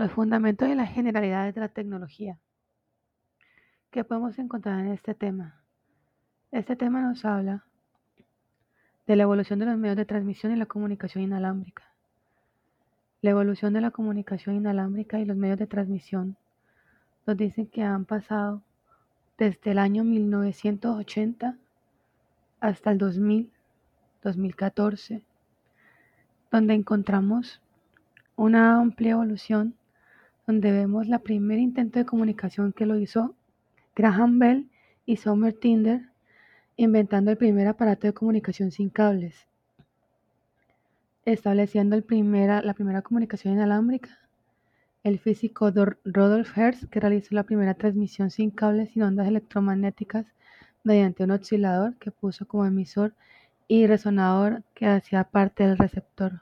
Los fundamentos y las generalidades de la tecnología. ¿Qué podemos encontrar en este tema? Este tema nos habla de la evolución de los medios de transmisión y la comunicación inalámbrica. La evolución de la comunicación inalámbrica y los medios de transmisión nos dicen que han pasado desde el año 1980 hasta el 2000, 2014, donde encontramos una amplia evolución, donde vemos la primer intento de comunicación que lo hizo Graham Bell y Summer Tinder, inventando el primer aparato de comunicación sin cables, estableciendo el primera, la primera comunicación inalámbrica, el físico Rudolf Hertz, que realizó la primera transmisión sin cables sin ondas electromagnéticas mediante un oscilador que puso como emisor y resonador que hacía parte del receptor.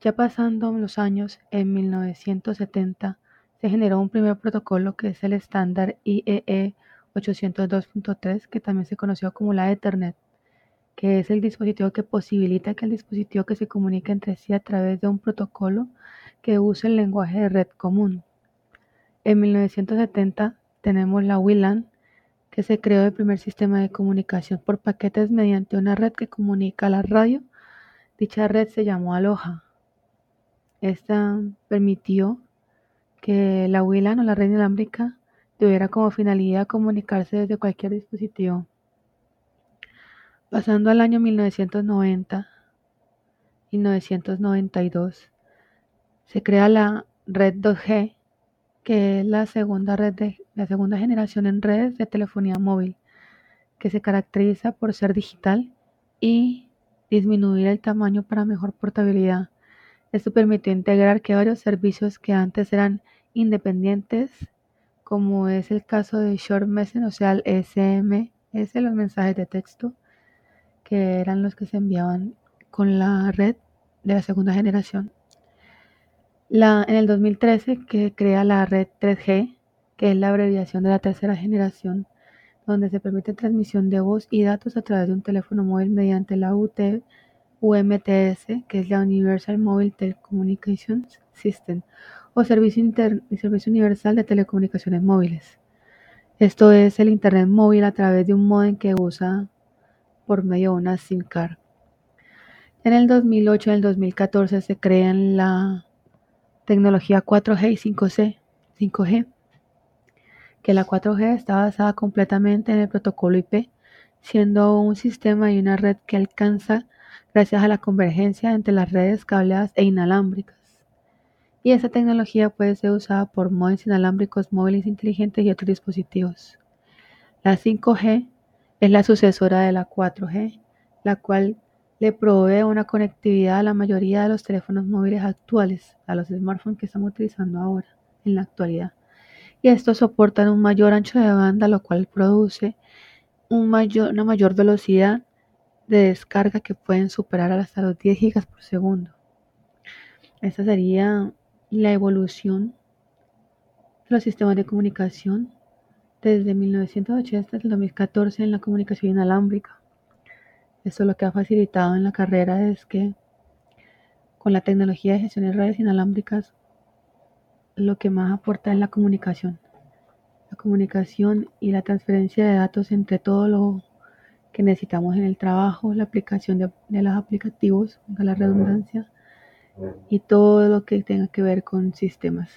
Ya pasando los años, en 1970 se generó un primer protocolo que es el estándar IEE 802.3, que también se conoció como la Ethernet, que es el dispositivo que posibilita que el dispositivo que se comunique entre sí a través de un protocolo que use el lenguaje de red común. En 1970 tenemos la WLAN, que se creó el primer sistema de comunicación por paquetes mediante una red que comunica la radio. Dicha red se llamó Aloha. Esta permitió que la WLAN o la red inalámbrica tuviera como finalidad comunicarse desde cualquier dispositivo. Pasando al año 1990 y 1992, se crea la red 2G, que es la segunda red de la segunda generación en redes de telefonía móvil, que se caracteriza por ser digital y disminuir el tamaño para mejor portabilidad. Esto permite integrar que varios servicios que antes eran independientes, como es el caso de Short Message, o sea, el SMS, los mensajes de texto, que eran los que se enviaban con la red de la segunda generación. En el 2013 que crea la red 3G, que es la abreviación de la tercera generación, donde se permite transmisión de voz y datos a través de un teléfono móvil mediante la UT, UMTS, que es la Universal Mobile Telecommunications System, o Servicio, Servicio Universal de Telecomunicaciones Móviles. Esto es el Internet móvil a través de un modem que usa por medio de una SIM card. En el 2008 y el 2014 se crean la tecnología 4G y 5C, 5G, que la 4G está basada completamente en el protocolo IP, siendo un sistema y una red que alcanza gracias a la convergencia entre las redes cableadas e inalámbricas y esta tecnología puede ser usada por modems inalámbricos móviles inteligentes y otros dispositivos. La 5G es la sucesora de la 4G, la cual le provee una conectividad a la mayoría de los teléfonos móviles actuales, a los smartphones que estamos utilizando ahora, en la actualidad. Y estos soportan un mayor ancho de banda, lo cual produce un mayor, una mayor velocidad de descarga que pueden superar hasta los 10 GB por segundo. Esta sería la evolución de los sistemas de comunicación desde 1980 hasta el 2014 en la comunicación inalámbrica. Esto lo que ha facilitado en la carrera es que con la tecnología de gestión de redes inalámbricas lo que más aporta es la comunicación. La comunicación y la transferencia de datos entre todo lo que necesitamos en el trabajo, la aplicación de, de los aplicativos, la redundancia, y todo lo que tenga que ver con sistemas.